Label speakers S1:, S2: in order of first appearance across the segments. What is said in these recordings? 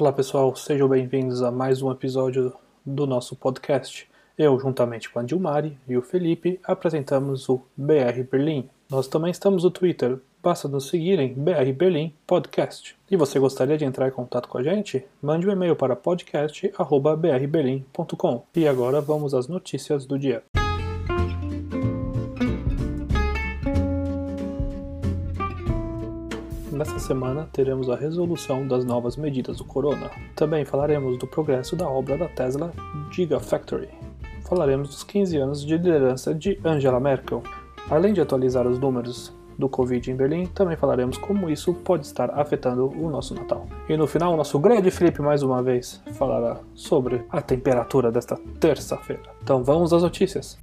S1: Olá pessoal, sejam bem-vindos a mais um episódio do nosso podcast. Eu, juntamente com a Dilmari e o Felipe, apresentamos o BR Berlim. Nós também estamos no Twitter, basta nos seguir em BR Berlim Podcast. E você gostaria de entrar em contato com a gente? Mande um e-mail para podcast.brberlim.com. E agora vamos às notícias do dia. Nessa semana teremos a resolução das novas medidas do corona. Também falaremos do progresso da obra da Tesla Gigafactory. Falaremos dos 15 anos de liderança de Angela Merkel. Além de atualizar os números do Covid em Berlim, também falaremos como isso pode estar afetando o nosso Natal. E no final, o nosso grande Felipe mais uma vez falará sobre a temperatura desta terça-feira. Então vamos às notícias.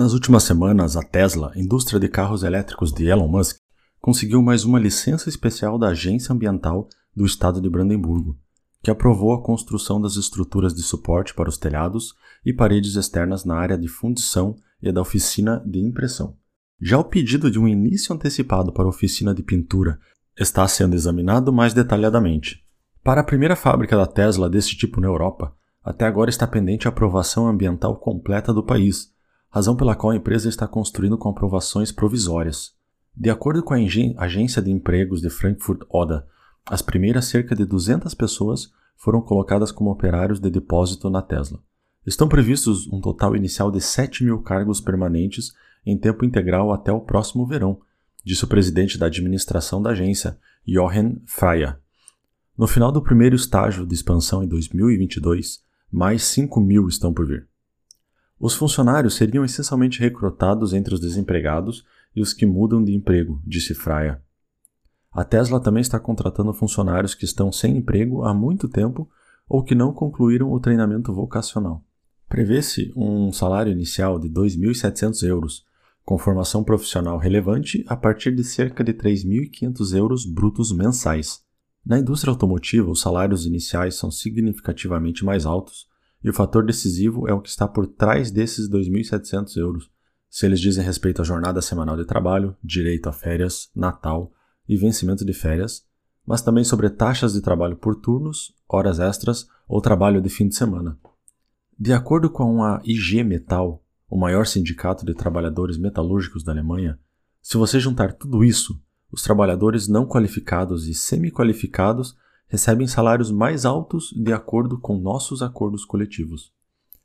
S2: Nas últimas semanas, a Tesla, indústria de carros elétricos de Elon Musk, conseguiu mais uma licença especial da Agência Ambiental do Estado de Brandemburgo, que aprovou a construção das estruturas de suporte para os telhados e paredes externas na área de fundição e da oficina de impressão. Já o pedido de um início antecipado para a oficina de pintura está sendo examinado mais detalhadamente. Para a primeira fábrica da Tesla desse tipo na Europa, até agora está pendente a aprovação ambiental completa do país razão pela qual a empresa está construindo com aprovações provisórias. De acordo com a Agência de Empregos de Frankfurt Oder, as primeiras cerca de 200 pessoas foram colocadas como operários de depósito na Tesla. Estão previstos um total inicial de 7 mil cargos permanentes em tempo integral até o próximo verão, disse o presidente da administração da agência, Jochen Freyer. No final do primeiro estágio de expansão em 2022, mais 5 mil estão por vir. Os funcionários seriam essencialmente recrutados entre os desempregados e os que mudam de emprego, disse Fraia. A Tesla também está contratando funcionários que estão sem emprego há muito tempo ou que não concluíram o treinamento vocacional. Prevê-se um salário inicial de 2.700 euros, com formação profissional relevante a partir de cerca de 3.500 euros brutos mensais. Na indústria automotiva, os salários iniciais são significativamente mais altos e o fator decisivo é o que está por trás desses 2.700 euros. Se eles dizem respeito à jornada semanal de trabalho, direito a férias, Natal e vencimento de férias, mas também sobre taxas de trabalho por turnos, horas extras ou trabalho de fim de semana. De acordo com a IG Metal, o maior sindicato de trabalhadores metalúrgicos da Alemanha, se você juntar tudo isso, os trabalhadores não qualificados e semi-qualificados recebem salários mais altos de acordo com nossos acordos coletivos.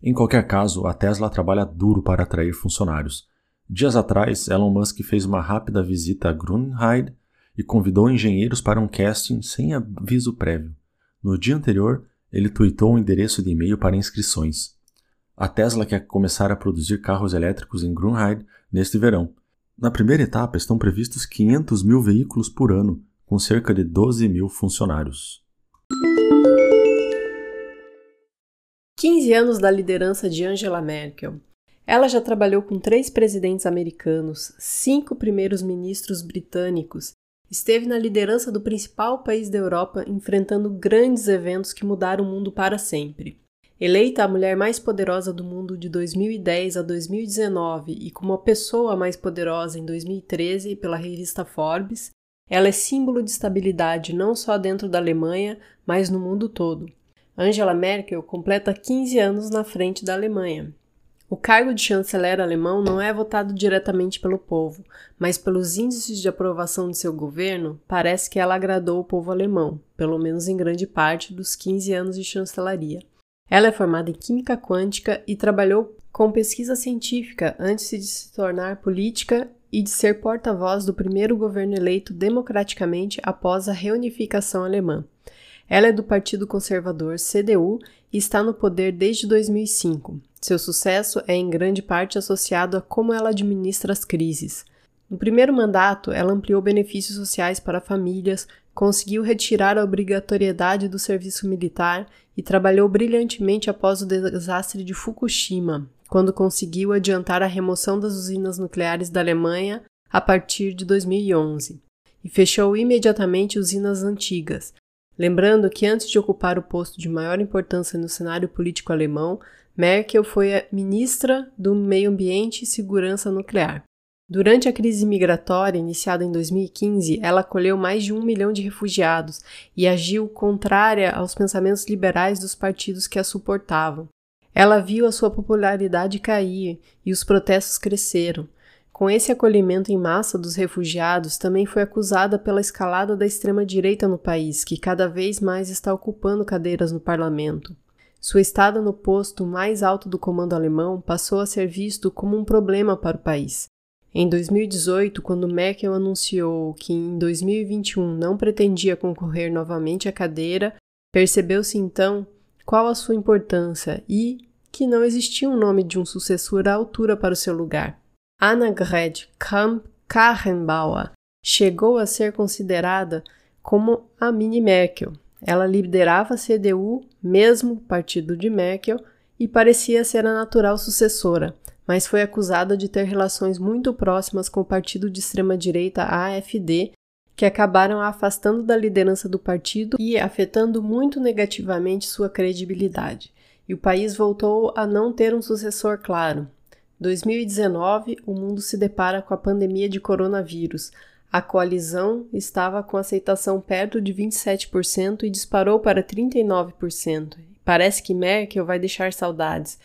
S2: Em qualquer caso, a Tesla trabalha duro para atrair funcionários. Dias atrás, Elon Musk fez uma rápida visita a Grunheide e convidou engenheiros para um casting sem aviso prévio. No dia anterior, ele tweetou um endereço de e-mail para inscrições. A Tesla quer começar a produzir carros elétricos em Grunheide neste verão. Na primeira etapa estão previstos 500 mil veículos por ano, com cerca de 12 mil funcionários.
S3: 15 anos da liderança de Angela Merkel. Ela já trabalhou com três presidentes americanos, cinco primeiros ministros britânicos, esteve na liderança do principal país da Europa enfrentando grandes eventos que mudaram o mundo para sempre. Eleita a mulher mais poderosa do mundo de 2010 a 2019 e como a pessoa mais poderosa em 2013 pela revista Forbes, ela é símbolo de estabilidade não só dentro da Alemanha, mas no mundo todo. Angela Merkel completa 15 anos na frente da Alemanha. O cargo de chanceler alemão não é votado diretamente pelo povo, mas pelos índices de aprovação de seu governo, parece que ela agradou o povo alemão, pelo menos em grande parte dos 15 anos de chancelaria. Ela é formada em química quântica e trabalhou com pesquisa científica antes de se tornar política e de ser porta-voz do primeiro governo eleito democraticamente após a reunificação alemã. Ela é do Partido Conservador CDU e está no poder desde 2005. Seu sucesso é em grande parte associado a como ela administra as crises. No primeiro mandato, ela ampliou benefícios sociais para famílias, conseguiu retirar a obrigatoriedade do serviço militar e trabalhou brilhantemente após o desastre de Fukushima, quando conseguiu adiantar a remoção das usinas nucleares da Alemanha a partir de 2011 e fechou imediatamente usinas antigas. Lembrando que antes de ocupar o posto de maior importância no cenário político alemão, Merkel foi a ministra do Meio Ambiente e Segurança Nuclear. Durante a crise migratória iniciada em 2015, ela acolheu mais de um milhão de refugiados e agiu contrária aos pensamentos liberais dos partidos que a suportavam. Ela viu a sua popularidade cair e os protestos cresceram. Com esse acolhimento em massa dos refugiados, também foi acusada pela escalada da extrema-direita no país, que cada vez mais está ocupando cadeiras no parlamento. Sua estada no posto mais alto do comando alemão passou a ser visto como um problema para o país. Em 2018, quando Merkel anunciou que em 2021 não pretendia concorrer novamente à cadeira, percebeu-se então qual a sua importância e que não existia um nome de um sucessor à altura para o seu lugar. Annegret Kramp-Karrenbauer chegou a ser considerada como a mini Merkel. Ela liderava a CDU, mesmo partido de Merkel, e parecia ser a natural sucessora mas foi acusada de ter relações muito próximas com o partido de extrema-direita AFD, que acabaram a afastando da liderança do partido e afetando muito negativamente sua credibilidade. E o país voltou a não ter um sucessor claro. 2019, o mundo se depara com a pandemia de coronavírus. A coalizão estava com aceitação perto de 27% e disparou para 39%. Parece que Merkel vai deixar saudades.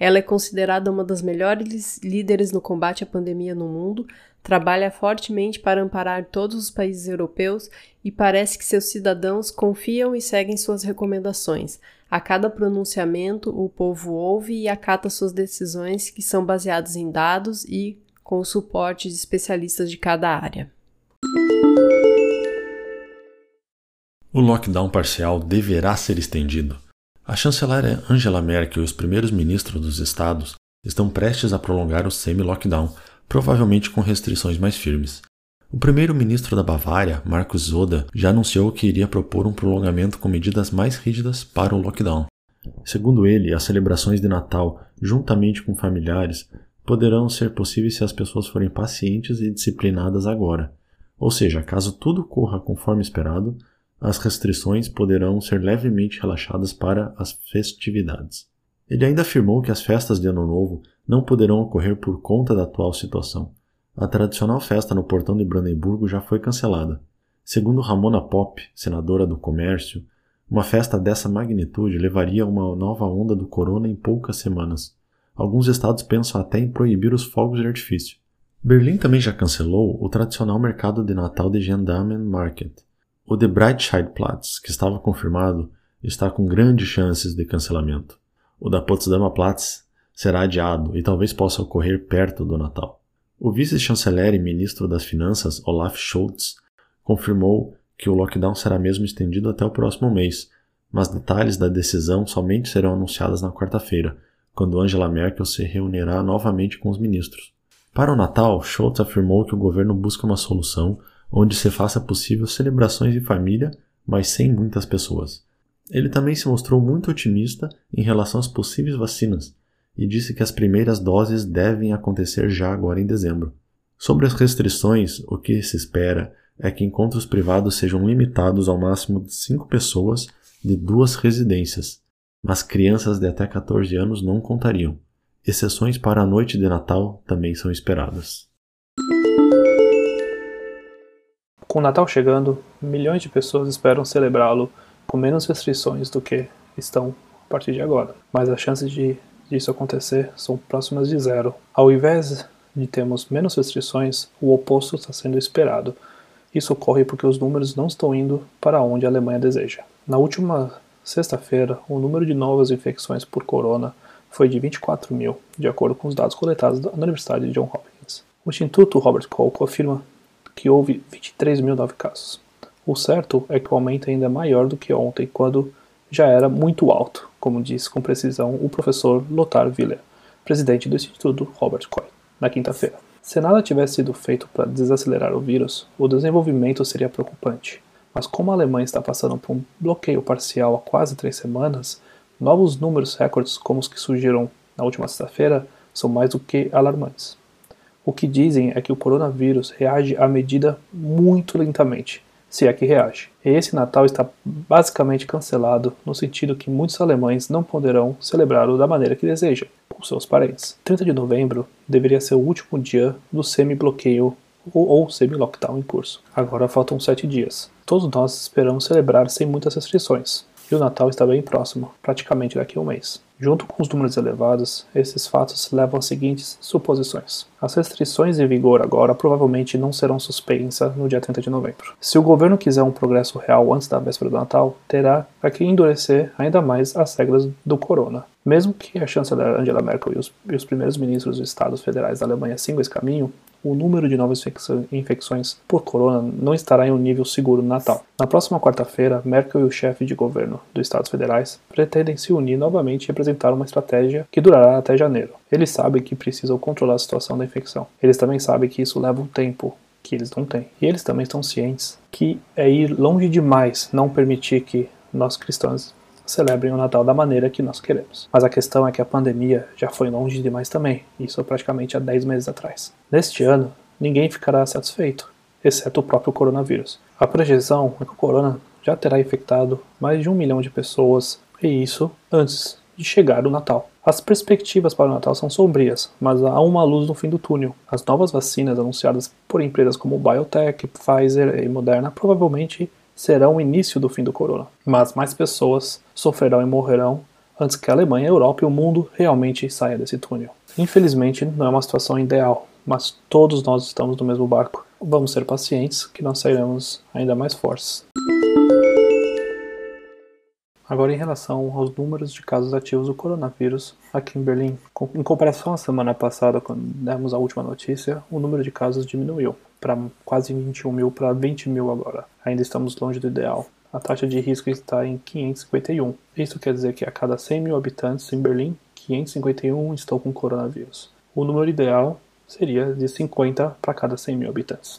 S3: Ela é considerada uma das melhores líderes no combate à pandemia no mundo, trabalha fortemente para amparar todos os países europeus e parece que seus cidadãos confiam e seguem suas recomendações. A cada pronunciamento, o povo ouve e acata suas decisões, que são baseadas em dados e com o suporte de especialistas de cada área.
S2: O lockdown parcial deverá ser estendido. A chanceler Angela Merkel e os primeiros ministros dos estados estão prestes a prolongar o semi-lockdown, provavelmente com restrições mais firmes. O primeiro-ministro da Bavária, Markus Zoda, já anunciou que iria propor um prolongamento com medidas mais rígidas para o lockdown. Segundo ele, as celebrações de Natal, juntamente com familiares, poderão ser possíveis se as pessoas forem pacientes e disciplinadas agora. Ou seja, caso tudo corra conforme esperado, as restrições poderão ser levemente relaxadas para as festividades. Ele ainda afirmou que as festas de Ano Novo não poderão ocorrer por conta da atual situação. A tradicional festa no portão de Brandemburgo já foi cancelada. Segundo Ramona Pop, senadora do Comércio, uma festa dessa magnitude levaria a uma nova onda do corona em poucas semanas. Alguns estados pensam até em proibir os fogos de artifício. Berlim também já cancelou o tradicional mercado de Natal de Gendarmen Market, o de Breitscheidplatz, que estava confirmado, está com grandes chances de cancelamento. O da Potsdamer Platz será adiado e talvez possa ocorrer perto do Natal. O vice-chanceler e ministro das Finanças, Olaf Scholz, confirmou que o lockdown será mesmo estendido até o próximo mês, mas detalhes da decisão somente serão anunciados na quarta-feira, quando Angela Merkel se reunirá novamente com os ministros. Para o Natal, Scholz afirmou que o governo busca uma solução onde se faça possível celebrações em família, mas sem muitas pessoas. Ele também se mostrou muito otimista em relação às possíveis vacinas e disse que as primeiras doses devem acontecer já agora em dezembro. Sobre as restrições, o que se espera é que encontros privados sejam limitados ao máximo de cinco pessoas de duas residências, mas crianças de até 14 anos não contariam. Exceções para a noite de Natal também são esperadas.
S1: Com o Natal chegando, milhões de pessoas esperam celebrá-lo com menos restrições do que estão a partir de agora. Mas as chances de disso acontecer são próximas de zero. Ao invés de termos menos restrições, o oposto está sendo esperado. Isso ocorre porque os números não estão indo para onde a Alemanha deseja. Na última sexta-feira, o número de novas infecções por corona foi de 24 mil, de acordo com os dados coletados na Universidade de Johns Hopkins. O Instituto Robert Koch afirma que houve 23 mil novos casos. O certo é que o aumento ainda é maior do que ontem, quando já era muito alto, como disse com precisão o professor Lothar Willer, presidente do Instituto Robert Koch, na quinta-feira. Se nada tivesse sido feito para desacelerar o vírus, o desenvolvimento seria preocupante. Mas como a Alemanha está passando por um bloqueio parcial há quase três semanas, novos números recordes como os que surgiram na última sexta-feira são mais do que alarmantes. O que dizem é que o coronavírus reage à medida muito lentamente, se é que reage. Esse Natal está basicamente cancelado, no sentido que muitos alemães não poderão celebrá-lo da maneira que desejam, com seus parentes. 30 de novembro deveria ser o último dia do semi-bloqueio ou, ou semi-lockdown em curso. Agora faltam sete dias. Todos nós esperamos celebrar sem muitas restrições, e o Natal está bem próximo, praticamente daqui a um mês. Junto com os números elevados, esses fatos levam às seguintes suposições. As restrições em vigor agora provavelmente não serão suspensas no dia 30 de novembro. Se o governo quiser um progresso real antes da véspera do Natal, terá que endurecer ainda mais as regras do corona. Mesmo que a chanceler Angela Merkel e os, e os primeiros ministros dos estados federais da Alemanha sigam esse caminho, o número de novas infecções por corona não estará em um nível seguro no Natal. Na próxima quarta-feira, Merkel e o chefe de governo dos Estados Federais pretendem se unir novamente e apresentar uma estratégia que durará até janeiro. Eles sabem que precisam controlar a situação da infecção. Eles também sabem que isso leva um tempo que eles não têm. E eles também estão cientes que é ir longe demais não permitir que nós cristãos celebrem o Natal da maneira que nós queremos. Mas a questão é que a pandemia já foi longe demais também, isso praticamente há 10 meses atrás. Neste ano, ninguém ficará satisfeito, exceto o próprio coronavírus. A projeção é que o corona já terá infectado mais de um milhão de pessoas, e isso antes de chegar o Natal. As perspectivas para o Natal são sombrias, mas há uma luz no fim do túnel. As novas vacinas anunciadas por empresas como Biotech, Pfizer e Moderna provavelmente serão o início do fim do corona. Mas mais pessoas sofrerão e morrerão antes que a Alemanha, a Europa e o mundo realmente saia desse túnel. Infelizmente, não é uma situação ideal, mas todos nós estamos no mesmo barco. Vamos ser pacientes, que nós sairemos ainda mais fortes. Agora, em relação aos números de casos ativos do coronavírus aqui em Berlim, em comparação à semana passada, quando demos a última notícia, o número de casos diminuiu para quase 21 mil para 20 mil agora. Ainda estamos longe do ideal. A taxa de risco está em 551. Isso quer dizer que a cada 100 mil habitantes em Berlim, 551 estão com coronavírus. O número ideal seria de 50 para cada 100 mil habitantes.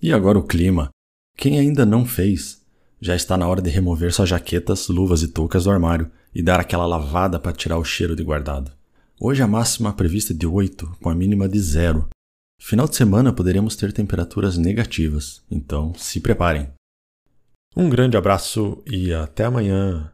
S2: E agora o clima. Quem ainda não fez, já está na hora de remover suas jaquetas, luvas e toucas do armário e dar aquela lavada para tirar o cheiro de guardado. Hoje a máxima prevista é de 8, com a mínima de 0. Final de semana poderemos ter temperaturas negativas, então se preparem. Um grande abraço e até amanhã!